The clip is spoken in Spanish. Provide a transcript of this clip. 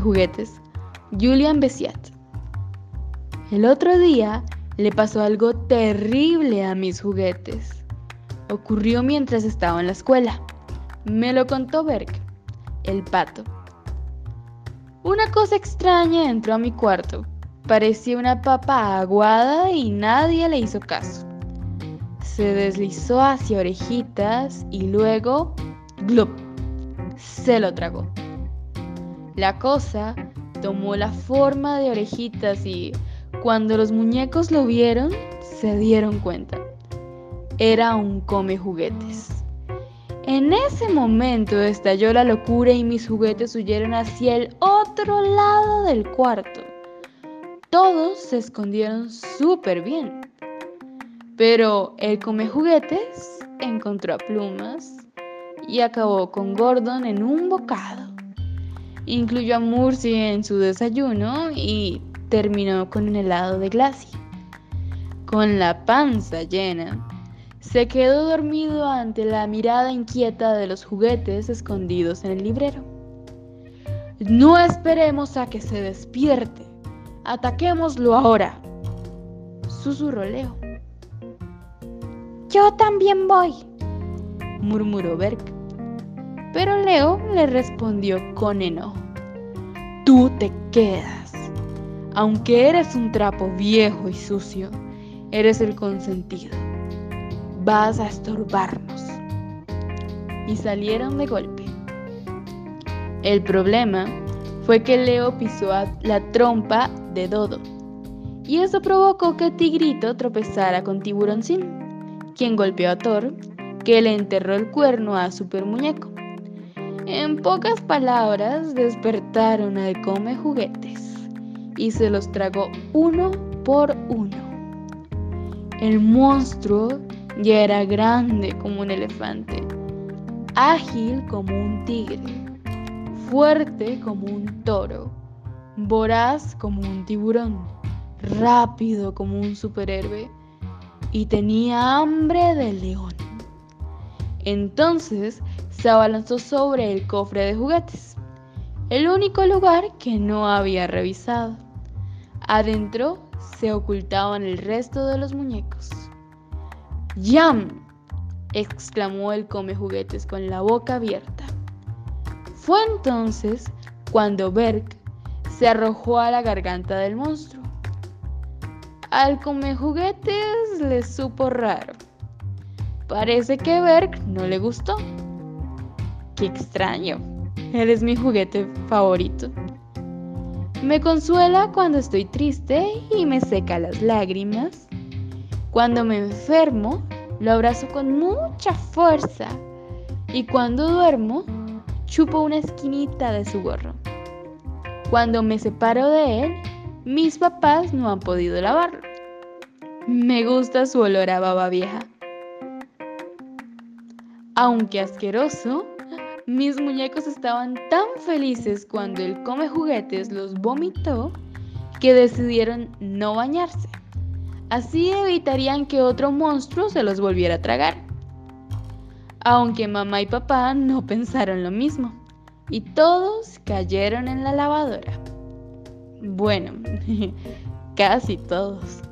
juguetes, Julian Bessiat. El otro día le pasó algo terrible a mis juguetes. Ocurrió mientras estaba en la escuela. Me lo contó Berg, el pato. Una cosa extraña entró a mi cuarto. Parecía una papa aguada y nadie le hizo caso. Se deslizó hacia orejitas y luego, ¡glup! Se lo tragó. La cosa tomó la forma de orejitas y cuando los muñecos lo vieron, se dieron cuenta. Era un come juguetes. En ese momento estalló la locura y mis juguetes huyeron hacia el otro lado del cuarto. Todos se escondieron súper bien. Pero el come juguetes encontró a plumas y acabó con Gordon en un bocado. Incluyó a Murcy en su desayuno y terminó con un helado de glacia. Con la panza llena, se quedó dormido ante la mirada inquieta de los juguetes escondidos en el librero. No esperemos a que se despierte. Ataquémoslo ahora. Susurró Leo. Yo también voy, murmuró Berk. Pero Leo le respondió con enojo. Tú te quedas. Aunque eres un trapo viejo y sucio, eres el consentido. Vas a estorbarnos. Y salieron de golpe. El problema fue que Leo pisó la trompa de Dodo. Y eso provocó que Tigrito tropezara con Tiburoncín, quien golpeó a Thor, que le enterró el cuerno a Super Muñeco. En pocas palabras, despertaron al come juguetes y se los tragó uno por uno. El monstruo ya era grande como un elefante, ágil como un tigre, fuerte como un toro, voraz como un tiburón, rápido como un superhéroe y tenía hambre de león. Entonces se abalanzó sobre el cofre de juguetes, el único lugar que no había revisado. Adentro se ocultaban el resto de los muñecos. ¡Yam! exclamó el come juguetes con la boca abierta. Fue entonces cuando Berg se arrojó a la garganta del monstruo. Al come juguetes le supo raro. Parece que Berg no le gustó. Qué extraño. Él es mi juguete favorito. Me consuela cuando estoy triste y me seca las lágrimas. Cuando me enfermo, lo abrazo con mucha fuerza. Y cuando duermo, chupo una esquinita de su gorro. Cuando me separo de él, mis papás no han podido lavarlo. Me gusta su olor a baba vieja. Aunque asqueroso, mis muñecos estaban tan felices cuando el come juguetes los vomitó que decidieron no bañarse. Así evitarían que otro monstruo se los volviera a tragar. Aunque mamá y papá no pensaron lo mismo y todos cayeron en la lavadora. Bueno, casi todos.